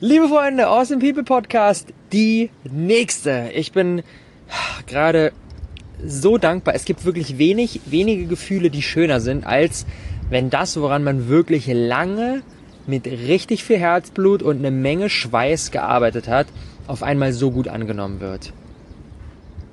Liebe Freunde, Awesome People Podcast, die nächste. Ich bin gerade so dankbar. Es gibt wirklich wenig, wenige Gefühle, die schöner sind, als wenn das, woran man wirklich lange mit richtig viel Herzblut und eine Menge Schweiß gearbeitet hat, auf einmal so gut angenommen wird.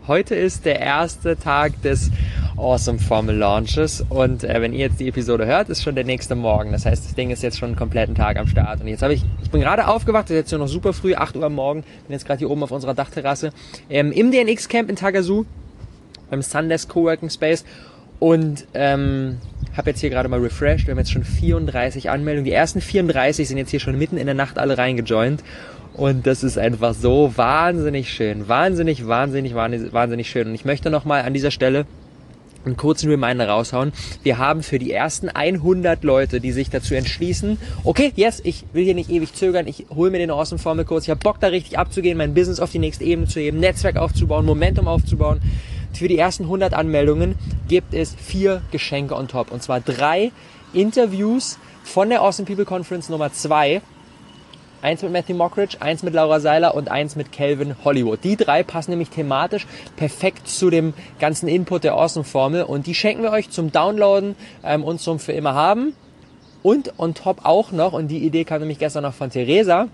Heute ist der erste Tag des Awesome Formel Launches und äh, wenn ihr jetzt die Episode hört, ist schon der nächste Morgen. Das heißt, das Ding ist jetzt schon einen kompletten Tag am Start. Und jetzt habe ich, ich bin gerade aufgewacht, es ist jetzt nur noch super früh, 8 Uhr am Morgen, bin jetzt gerade hier oben auf unserer Dachterrasse ähm, im DNX Camp in Tagazu beim Sundesk Coworking Space und ähm, habe jetzt hier gerade mal refreshed. Wir haben jetzt schon 34 Anmeldungen. Die ersten 34 sind jetzt hier schon mitten in der Nacht alle reingejoint und das ist einfach so wahnsinnig schön. Wahnsinnig, wahnsinnig, wahnsinnig, wahnsinnig schön. Und ich möchte nochmal an dieser Stelle einen kurzen Reminder raushauen. Wir haben für die ersten 100 Leute, die sich dazu entschließen, okay, yes, ich will hier nicht ewig zögern, ich hole mir den Awesome Formel Kurs, ich habe Bock da richtig abzugehen, mein Business auf die nächste Ebene zu heben, Netzwerk aufzubauen, Momentum aufzubauen. Für die ersten 100 Anmeldungen gibt es vier Geschenke on top. Und zwar drei Interviews von der Awesome People Conference Nummer zwei Eins mit Matthew Mockridge, eins mit Laura Seiler und eins mit Calvin Hollywood. Die drei passen nämlich thematisch perfekt zu dem ganzen Input der Awesome-Formel und die schenken wir euch zum Downloaden ähm, und zum für immer haben. Und on top auch noch, und die Idee kam nämlich gestern noch von Theresa,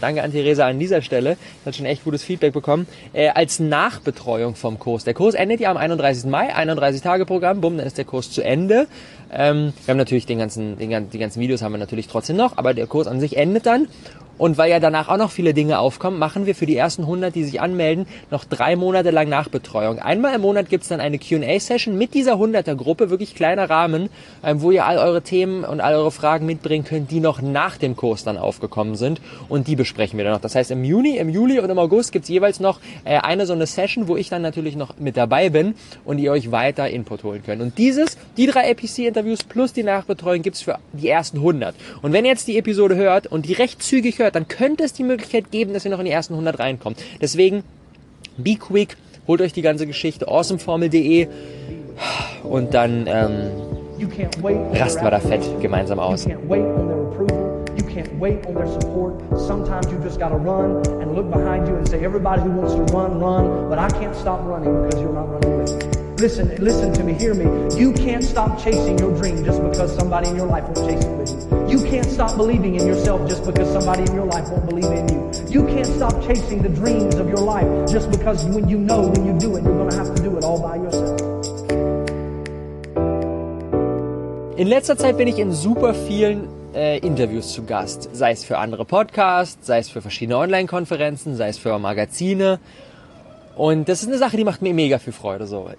danke an Theresa an dieser Stelle, hat schon echt gutes Feedback bekommen, äh, als Nachbetreuung vom Kurs. Der Kurs endet ja am 31. Mai, 31 Tage Programm, bumm, dann ist der Kurs zu Ende. Ähm, wir haben natürlich den ganzen, den, die ganzen Videos haben wir natürlich trotzdem noch, aber der Kurs an sich endet dann. Und weil ja danach auch noch viele Dinge aufkommen, machen wir für die ersten 100, die sich anmelden, noch drei Monate lang Nachbetreuung. Einmal im Monat gibt's dann eine Q&A-Session mit dieser 100er-Gruppe, wirklich kleiner Rahmen, ähm, wo ihr all eure Themen und all eure Fragen mitbringen könnt, die noch nach dem Kurs dann aufgekommen sind. Und die besprechen wir dann noch. Das heißt, im Juni, im Juli und im August gibt's jeweils noch äh, eine so eine Session, wo ich dann natürlich noch mit dabei bin und ihr euch weiter Input holen könnt. Und dieses, die drei APC-Interviews plus die Nachbetreuung gibt's für die ersten 100. Und wenn ihr jetzt die Episode hört und die recht zügig hört, hört, dann könnte es die Möglichkeit geben, dass ihr noch in die ersten 100 reinkommt. Deswegen, be quick, holt euch die ganze Geschichte, awesomeformel.de und dann ähm, rasten wir da fett gemeinsam aus. can't wait on their support. Sometimes you just got to run and look behind you and say, everybody who wants to run, run, but I can't stop running because you're not running with me. Listen, listen to me, hear me. You can't stop chasing your dream just because somebody in your life won't chase it with you. Can't stop believing in yourself just because somebody in your life won't believe in you. You can't stop chasing the dreams of your life just because when you know when you do it, you're going to have to do it all by yourself. In letzter Zeit bin ich in super vielen äh, Interviews zu Gast, sei es für andere Podcasts, sei es für verschiedene Online-Konferenzen, sei es für Magazine. Und das ist eine Sache, die macht mir mega viel Freude. So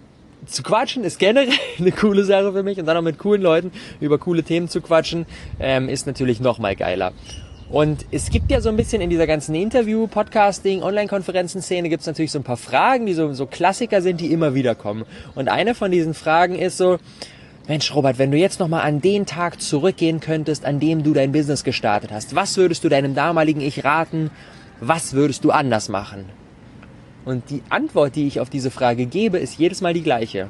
zu quatschen ist generell eine coole Sache für mich und dann auch mit coolen Leuten über coole Themen zu quatschen, ähm, ist natürlich noch mal geiler. Und es gibt ja so ein bisschen in dieser ganzen Interview, Podcasting, Online-Konferenzen-Szene gibt es natürlich so ein paar Fragen, die so, so Klassiker sind, die immer wieder kommen. Und eine von diesen Fragen ist so, Mensch, Robert, wenn du jetzt nochmal an den Tag zurückgehen könntest, an dem du dein Business gestartet hast, was würdest du deinem damaligen Ich raten? Was würdest du anders machen? Und die Antwort, die ich auf diese Frage gebe, ist jedes Mal die gleiche.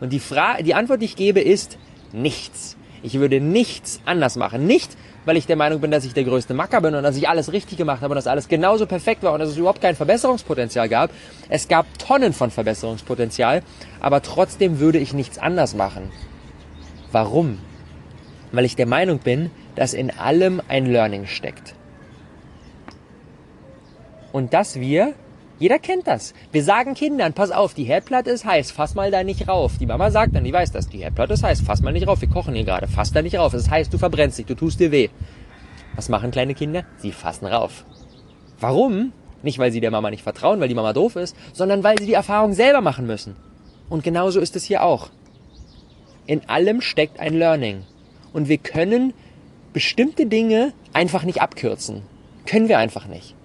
Und die, Fra die Antwort, die ich gebe, ist nichts. Ich würde nichts anders machen. Nicht, weil ich der Meinung bin, dass ich der größte Macker bin und dass ich alles richtig gemacht habe und dass alles genauso perfekt war und dass es überhaupt kein Verbesserungspotenzial gab. Es gab Tonnen von Verbesserungspotenzial, aber trotzdem würde ich nichts anders machen. Warum? Weil ich der Meinung bin, dass in allem ein Learning steckt. Und dass wir jeder kennt das. Wir sagen Kindern, pass auf, die Herdplatte ist heiß, fass mal da nicht rauf. Die Mama sagt dann, die weiß das, die Herdplatte ist heiß, fass mal nicht rauf. Wir kochen hier gerade, fass da nicht rauf. Es ist heiß, du verbrennst dich, du tust dir weh. Was machen kleine Kinder? Sie fassen rauf. Warum? Nicht, weil sie der Mama nicht vertrauen, weil die Mama doof ist, sondern weil sie die Erfahrung selber machen müssen. Und genauso ist es hier auch. In allem steckt ein Learning. Und wir können bestimmte Dinge einfach nicht abkürzen. Können wir einfach nicht.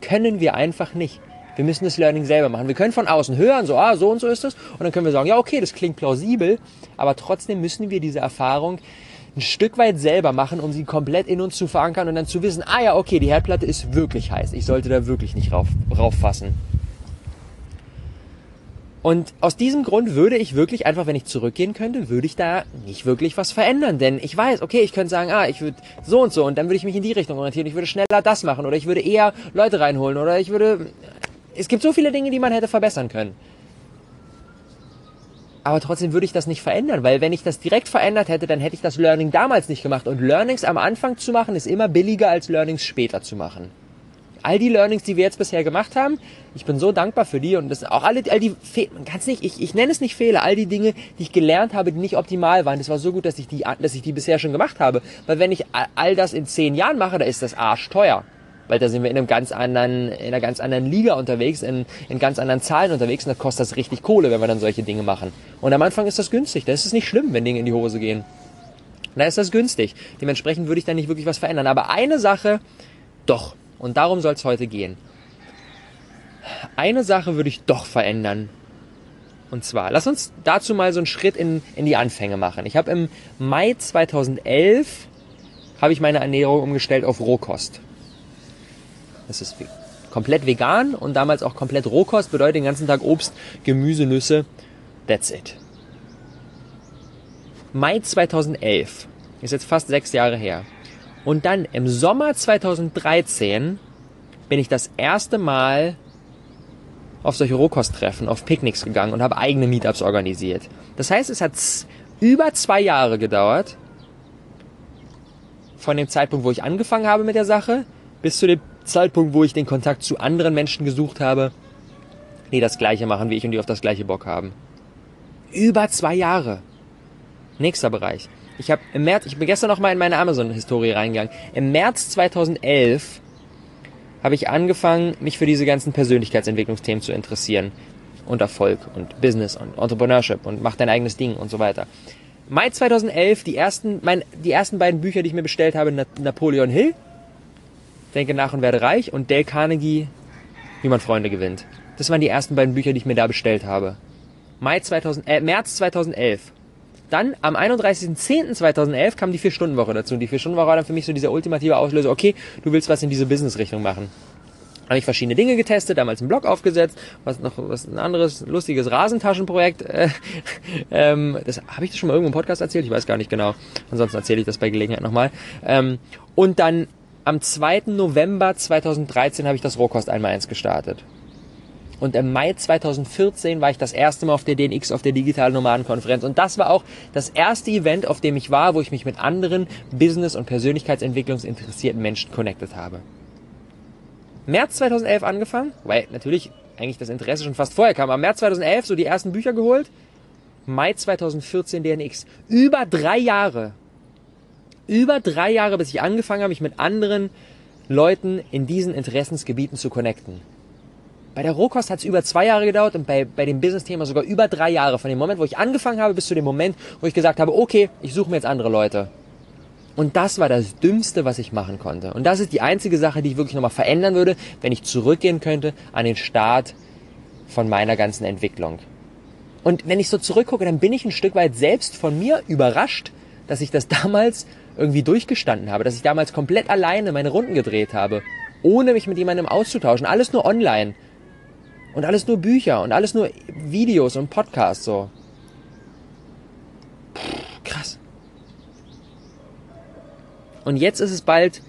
Können wir einfach nicht. Wir müssen das Learning selber machen. Wir können von außen hören, so, ah, so und so ist es. Und dann können wir sagen, ja, okay, das klingt plausibel. Aber trotzdem müssen wir diese Erfahrung ein Stück weit selber machen, um sie komplett in uns zu verankern und dann zu wissen, ah ja, okay, die Herdplatte ist wirklich heiß. Ich sollte da wirklich nicht rauf, rauffassen. Und aus diesem Grund würde ich wirklich einfach, wenn ich zurückgehen könnte, würde ich da nicht wirklich was verändern. Denn ich weiß, okay, ich könnte sagen, ah, ich würde so und so und dann würde ich mich in die Richtung orientieren. Ich würde schneller das machen oder ich würde eher Leute reinholen oder ich würde... Es gibt so viele Dinge, die man hätte verbessern können. Aber trotzdem würde ich das nicht verändern, weil wenn ich das direkt verändert hätte, dann hätte ich das Learning damals nicht gemacht. Und Learnings am Anfang zu machen, ist immer billiger als Learnings später zu machen all die Learnings, die wir jetzt bisher gemacht haben, ich bin so dankbar für die und das auch alle, all die, man kann es nicht, ich, ich nenne es nicht Fehler, all die Dinge, die ich gelernt habe, die nicht optimal waren. Das war so gut, dass ich die, dass ich die bisher schon gemacht habe. Weil wenn ich all das in zehn Jahren mache, da ist das Arsch teuer. Weil da sind wir in einem ganz anderen, in einer ganz anderen Liga unterwegs, in, in ganz anderen Zahlen unterwegs und da kostet das richtig Kohle, wenn wir dann solche Dinge machen. Und am Anfang ist das günstig, da ist es nicht schlimm, wenn Dinge in die Hose gehen. Da ist das günstig. Dementsprechend würde ich da nicht wirklich was verändern. Aber eine Sache, doch, und darum soll es heute gehen. Eine Sache würde ich doch verändern. Und zwar, lass uns dazu mal so einen Schritt in, in die Anfänge machen. Ich habe im Mai 2011 habe ich meine Ernährung umgestellt auf Rohkost. Das ist komplett vegan und damals auch komplett Rohkost, bedeutet den ganzen Tag Obst, Gemüse, Nüsse. That's it. Mai 2011 ist jetzt fast sechs Jahre her. Und dann im Sommer 2013 bin ich das erste Mal auf solche Rohkosttreffen, auf Picknicks gegangen und habe eigene Meetups organisiert. Das heißt, es hat über zwei Jahre gedauert, von dem Zeitpunkt, wo ich angefangen habe mit der Sache, bis zu dem Zeitpunkt, wo ich den Kontakt zu anderen Menschen gesucht habe, die das gleiche machen wie ich und die auf das gleiche Bock haben. Über zwei Jahre. Nächster Bereich. Ich habe im März, ich bin gestern noch mal in meine Amazon-Historie reingegangen. Im März 2011 habe ich angefangen, mich für diese ganzen Persönlichkeitsentwicklungsthemen zu interessieren. Und Erfolg und Business und Entrepreneurship und mach dein eigenes Ding und so weiter. Mai 2011, die ersten, mein, die ersten beiden Bücher, die ich mir bestellt habe, Napoleon Hill, Denke nach und werde reich und Dale Carnegie, wie man Freunde gewinnt. Das waren die ersten beiden Bücher, die ich mir da bestellt habe. Mai 2000, äh, März 2011. Dann am 31.10.2011 kam die Vier-Stunden-Woche dazu. Und die Vier-Stunden-Woche war dann für mich so dieser ultimative Auslöser, okay, du willst was in diese Business-Richtung machen. Habe ich verschiedene Dinge getestet, damals einen Blog aufgesetzt, was noch was ein anderes lustiges Rasentaschenprojekt. Äh, ähm, das habe ich das schon mal irgendwo im Podcast erzählt, ich weiß gar nicht genau. Ansonsten erzähle ich das bei Gelegenheit nochmal. Ähm, und dann am 2. November 2013 habe ich das Rohkost einmal eins gestartet. Und im Mai 2014 war ich das erste Mal auf der DNX, auf der Digitalen Nomadenkonferenz. Und das war auch das erste Event, auf dem ich war, wo ich mich mit anderen Business- und Persönlichkeitsentwicklungsinteressierten Menschen connected habe. März 2011 angefangen, weil natürlich eigentlich das Interesse schon fast vorher kam, aber März 2011 so die ersten Bücher geholt. Mai 2014 DNX. Über drei Jahre. Über drei Jahre, bis ich angefangen habe, mich mit anderen Leuten in diesen Interessensgebieten zu connecten. Bei der Rohkost hat es über zwei Jahre gedauert und bei, bei dem Business-Thema sogar über drei Jahre. Von dem Moment, wo ich angefangen habe, bis zu dem Moment, wo ich gesagt habe, okay, ich suche mir jetzt andere Leute. Und das war das Dümmste, was ich machen konnte. Und das ist die einzige Sache, die ich wirklich nochmal verändern würde, wenn ich zurückgehen könnte an den Start von meiner ganzen Entwicklung. Und wenn ich so zurückgucke, dann bin ich ein Stück weit selbst von mir überrascht, dass ich das damals irgendwie durchgestanden habe, dass ich damals komplett alleine meine Runden gedreht habe, ohne mich mit jemandem auszutauschen, alles nur online. Und alles nur Bücher und alles nur Videos und Podcasts so. Pff, krass. Und jetzt ist es bald,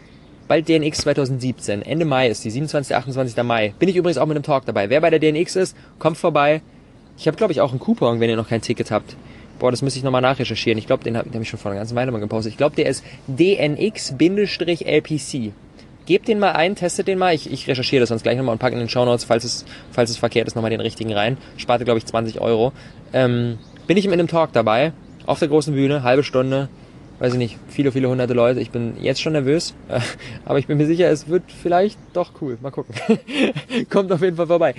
bald DNX 2017. Ende Mai ist die, 27. 28. Mai. Bin ich übrigens auch mit einem Talk dabei. Wer bei der DNX ist, kommt vorbei. Ich habe, glaube ich, auch einen Coupon, wenn ihr noch kein Ticket habt. Boah, das müsste ich nochmal nachrecherchieren. Ich glaube, den habe hab ich schon vor einer ganzen Weile mal gepostet. Ich glaube, der ist DNX-LPC. Gebt den mal ein, testet den mal. Ich, ich recherchiere das sonst gleich nochmal und packe in den Show Notes, falls es, falls es verkehrt ist, nochmal den richtigen rein. Sparte, glaube ich, 20 Euro. Ähm, bin ich in einem Talk dabei, auf der großen Bühne, halbe Stunde, weiß ich nicht, viele, viele hunderte Leute. Ich bin jetzt schon nervös, aber ich bin mir sicher, es wird vielleicht doch cool. Mal gucken. Kommt auf jeden Fall vorbei.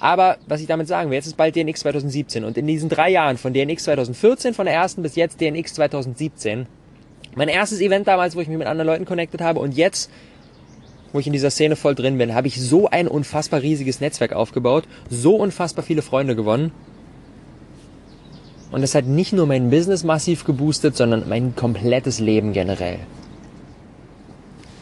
Aber was ich damit sagen will, jetzt ist bald DNX 2017 und in diesen drei Jahren von DNX 2014, von der ersten bis jetzt DNX 2017, mein erstes Event damals, wo ich mich mit anderen Leuten connected habe und jetzt wo ich in dieser Szene voll drin bin, habe ich so ein unfassbar riesiges Netzwerk aufgebaut, so unfassbar viele Freunde gewonnen. Und das hat nicht nur mein Business massiv geboostet, sondern mein komplettes Leben generell.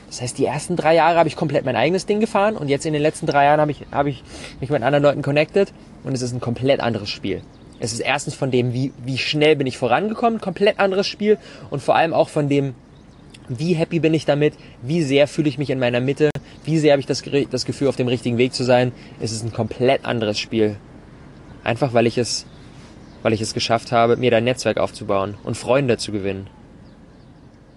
Das heißt, die ersten drei Jahre habe ich komplett mein eigenes Ding gefahren und jetzt in den letzten drei Jahren habe ich, habe ich mich mit anderen Leuten connected und es ist ein komplett anderes Spiel. Es ist erstens von dem, wie, wie schnell bin ich vorangekommen, komplett anderes Spiel und vor allem auch von dem, wie happy bin ich damit, wie sehr fühle ich mich in meiner Mitte, wie sehr habe ich das, das Gefühl, auf dem richtigen Weg zu sein. Es ist ein komplett anderes Spiel. Einfach weil ich es, weil ich es geschafft habe, mir da ein Netzwerk aufzubauen und Freunde zu gewinnen.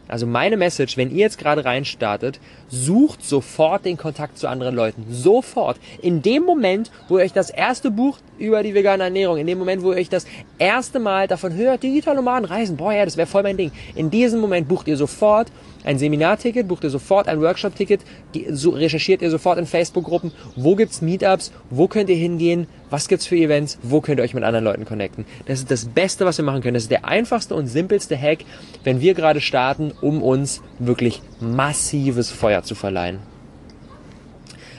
Also meine Message, wenn ihr jetzt gerade reinstartet, sucht sofort den Kontakt zu anderen Leuten. Sofort. In dem Moment, wo ihr euch das erste Buch über die vegane Ernährung, in dem Moment, wo ihr euch das erste Mal davon hört, digitale Nomaden reisen, boah ja, das wäre voll mein Ding. In diesem Moment bucht ihr sofort ein Seminarticket, bucht ihr sofort ein Workshop-Ticket, recherchiert ihr sofort in Facebook-Gruppen, wo gibt's Meetups, wo könnt ihr hingehen, was gibt's für Events, wo könnt ihr euch mit anderen Leuten connecten. Das ist das Beste, was wir machen können. Das ist der einfachste und simpelste Hack, wenn wir gerade starten, um uns wirklich massives Feuer zu verleihen.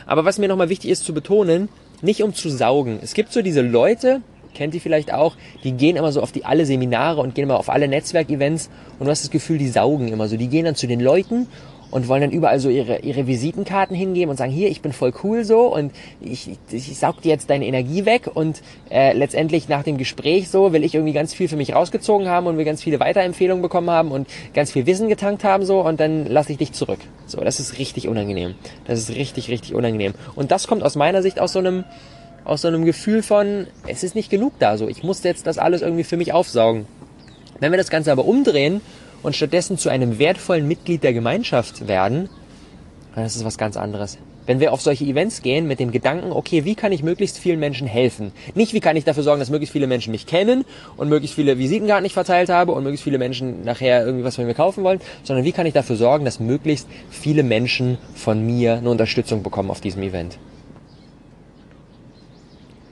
Aber was mir nochmal wichtig ist zu betonen, nicht um zu saugen. Es gibt so diese Leute, kennt ihr vielleicht auch, die gehen immer so auf die alle Seminare und gehen immer auf alle Netzwerkevents und du hast das Gefühl, die saugen immer so. Die gehen dann zu den Leuten und wollen dann überall so ihre, ihre Visitenkarten hingeben und sagen, hier, ich bin voll cool so und ich, ich saug dir jetzt deine Energie weg und äh, letztendlich nach dem Gespräch so will ich irgendwie ganz viel für mich rausgezogen haben und will ganz viele Weiterempfehlungen bekommen haben und ganz viel Wissen getankt haben so und dann lasse ich dich zurück. So, das ist richtig unangenehm. Das ist richtig, richtig unangenehm. Und das kommt aus meiner Sicht aus so einem aus so einem Gefühl von, es ist nicht genug da so. Ich muss jetzt das alles irgendwie für mich aufsaugen. Wenn wir das Ganze aber umdrehen und stattdessen zu einem wertvollen Mitglied der Gemeinschaft werden, dann ist es was ganz anderes. Wenn wir auf solche Events gehen mit dem Gedanken, okay, wie kann ich möglichst vielen Menschen helfen? Nicht, wie kann ich dafür sorgen, dass möglichst viele Menschen mich kennen und möglichst viele Visitenkarten nicht verteilt habe und möglichst viele Menschen nachher irgendwie was von mir kaufen wollen, sondern wie kann ich dafür sorgen, dass möglichst viele Menschen von mir eine Unterstützung bekommen auf diesem Event.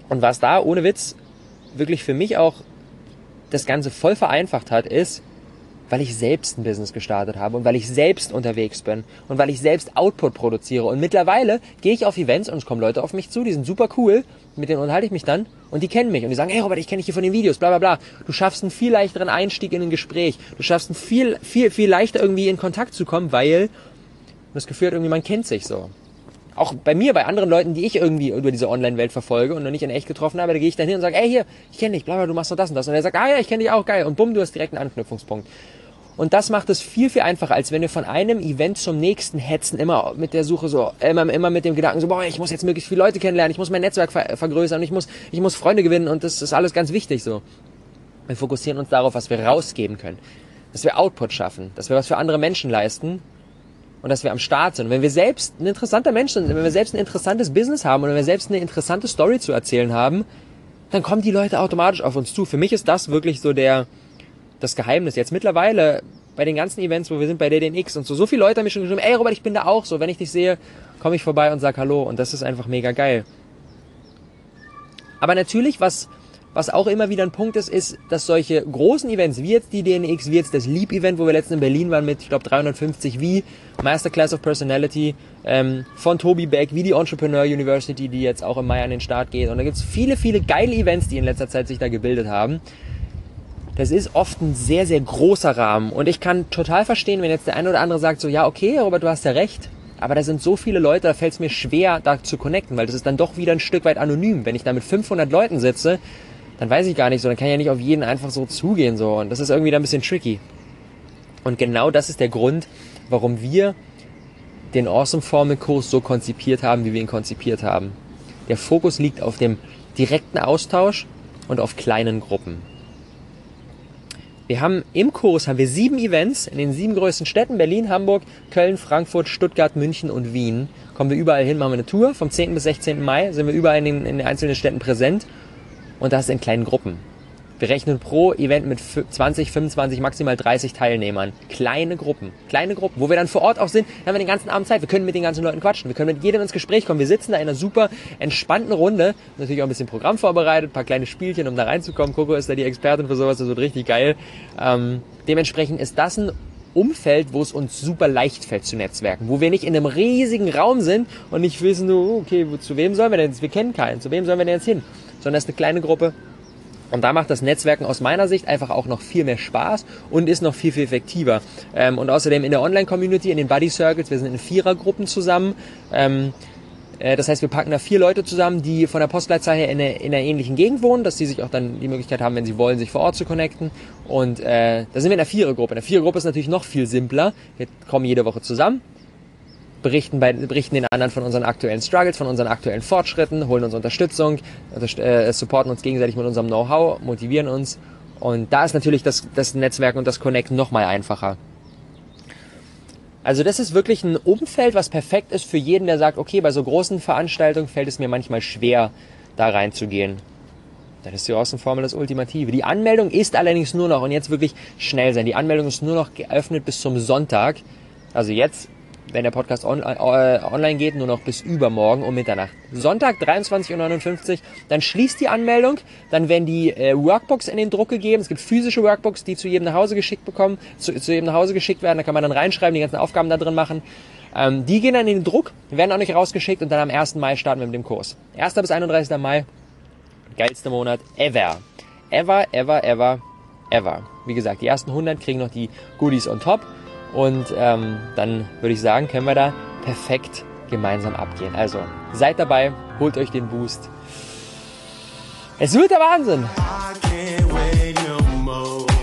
Und was da ohne Witz wirklich für mich auch das Ganze voll vereinfacht hat, ist, weil ich selbst ein Business gestartet habe und weil ich selbst unterwegs bin und weil ich selbst Output produziere. Und mittlerweile gehe ich auf Events und es kommen Leute auf mich zu, die sind super cool, mit denen unterhalte ich mich dann und die kennen mich und die sagen, hey Robert, ich kenne dich hier von den Videos, bla bla bla. Du schaffst einen viel leichteren Einstieg in ein Gespräch. Du schaffst einen viel, viel, viel leichter irgendwie in Kontakt zu kommen, weil das Gefühl hat irgendwie, man kennt sich so auch bei mir, bei anderen Leuten, die ich irgendwie über diese Online-Welt verfolge und noch nicht in echt getroffen habe, da gehe ich dann hin und sage, ey hier, ich kenne dich, bla bla, du machst doch das und das. Und er sagt, ah ja, ich kenne dich auch, geil. Und bumm, du hast direkt einen Anknüpfungspunkt. Und das macht es viel, viel einfacher, als wenn wir von einem Event zum nächsten hetzen, immer mit der Suche so, immer, immer mit dem Gedanken so, boah, ich muss jetzt möglichst viele Leute kennenlernen, ich muss mein Netzwerk ver vergrößern, ich muss, ich muss Freunde gewinnen und das ist alles ganz wichtig so. Wir fokussieren uns darauf, was wir rausgeben können. Dass wir Output schaffen, dass wir was für andere Menschen leisten und dass wir am Start sind. Und wenn wir selbst ein interessanter Mensch sind, wenn wir selbst ein interessantes Business haben oder wenn wir selbst eine interessante Story zu erzählen haben, dann kommen die Leute automatisch auf uns zu. Für mich ist das wirklich so der, das Geheimnis. Jetzt mittlerweile bei den ganzen Events, wo wir sind bei DDNX und so, so viele Leute haben mir schon geschrieben, ey Robert, ich bin da auch so. Wenn ich dich sehe, komme ich vorbei und sag Hallo. Und das ist einfach mega geil. Aber natürlich, was, was auch immer wieder ein Punkt ist, ist, dass solche großen Events, wie jetzt die DNX, wie jetzt das Leap-Event, wo wir letztens in Berlin waren mit, ich glaube, 350 wie Masterclass of Personality ähm, von Toby Beck, wie die Entrepreneur University, die jetzt auch im Mai an den Start geht. Und da gibt's viele, viele geile Events, die in letzter Zeit sich da gebildet haben. Das ist oft ein sehr, sehr großer Rahmen. Und ich kann total verstehen, wenn jetzt der eine oder andere sagt so, ja, okay, Robert, du hast ja recht. Aber da sind so viele Leute, da fällt es mir schwer, da zu connecten, weil das ist dann doch wieder ein Stück weit anonym. Wenn ich da mit 500 Leuten sitze, dann weiß ich gar nicht so, dann kann ich ja nicht auf jeden einfach so zugehen so und das ist irgendwie dann ein bisschen tricky. Und genau das ist der Grund, warum wir den Awesome Formel Kurs so konzipiert haben, wie wir ihn konzipiert haben. Der Fokus liegt auf dem direkten Austausch und auf kleinen Gruppen. Wir haben im Kurs haben wir sieben Events in den sieben größten Städten Berlin, Hamburg, Köln, Frankfurt, Stuttgart, München und Wien. Kommen wir überall hin, machen wir eine Tour. Vom 10. bis 16. Mai sind wir überall in den, in den einzelnen Städten präsent und das in kleinen Gruppen. Wir rechnen pro Event mit 20, 25, maximal 30 Teilnehmern. Kleine Gruppen. Kleine Gruppen, wo wir dann vor Ort auch sind, haben wir den ganzen Abend Zeit. Wir können mit den ganzen Leuten quatschen. Wir können mit jedem ins Gespräch kommen. Wir sitzen da in einer super entspannten Runde. Natürlich auch ein bisschen Programm vorbereitet, paar kleine Spielchen, um da reinzukommen. Coco ist da die Expertin für sowas, das wird richtig geil. Ähm, dementsprechend ist das ein Umfeld, wo es uns super leicht fällt zu netzwerken, wo wir nicht in einem riesigen Raum sind und nicht wissen, okay, zu wem sollen wir denn jetzt? Wir kennen keinen, zu wem sollen wir denn jetzt hin? Sondern es ist eine kleine Gruppe Und da macht das Netzwerken aus meiner Sicht einfach auch noch viel mehr Spaß und ist noch viel, viel effektiver. Ähm, und außerdem in der Online-Community, in den Buddy Circles, wir sind in Vierergruppen zusammen. Ähm, äh, das heißt, wir packen da vier Leute zusammen, die von der Postleitzahl her in, einer, in einer ähnlichen Gegend wohnen, dass die sich auch dann die Möglichkeit haben, wenn sie wollen, sich vor Ort zu connecten. Und äh, da sind wir in der Vierergruppe. In der Vierergruppe ist natürlich noch viel simpler. Wir kommen jede Woche zusammen, berichten, bei, berichten den anderen von unseren aktuellen Struggles, von unseren aktuellen Fortschritten, holen uns Unterstützung, äh, supporten uns gegenseitig mit unserem Know-how, motivieren uns. Und da ist natürlich das, das Netzwerken und das Connecten noch mal einfacher. Also das ist wirklich ein Umfeld, was perfekt ist für jeden, der sagt, okay, bei so großen Veranstaltungen fällt es mir manchmal schwer, da reinzugehen. Dann ist die Außenformel das Ultimative. Die Anmeldung ist allerdings nur noch, und jetzt wirklich schnell sein, die Anmeldung ist nur noch geöffnet bis zum Sonntag. Also jetzt wenn der Podcast on, äh, online geht, nur noch bis übermorgen um Mitternacht. Sonntag 23.59 Uhr, dann schließt die Anmeldung, dann werden die äh, Workbooks in den Druck gegeben. Es gibt physische Workbooks, die zu jedem nach Hause geschickt bekommen, zu, zu jedem nach Hause geschickt werden. Da kann man dann reinschreiben, die ganzen Aufgaben da drin machen. Ähm, die gehen dann in den Druck, werden auch nicht rausgeschickt und dann am 1. Mai starten wir mit dem Kurs. 1. bis 31. Mai, geilster Monat ever. Ever, ever, ever, ever. Wie gesagt, die ersten 100 kriegen noch die Goodies on top. Und ähm, dann würde ich sagen, können wir da perfekt gemeinsam abgehen. Also seid dabei, holt euch den Boost. Es wird der Wahnsinn. You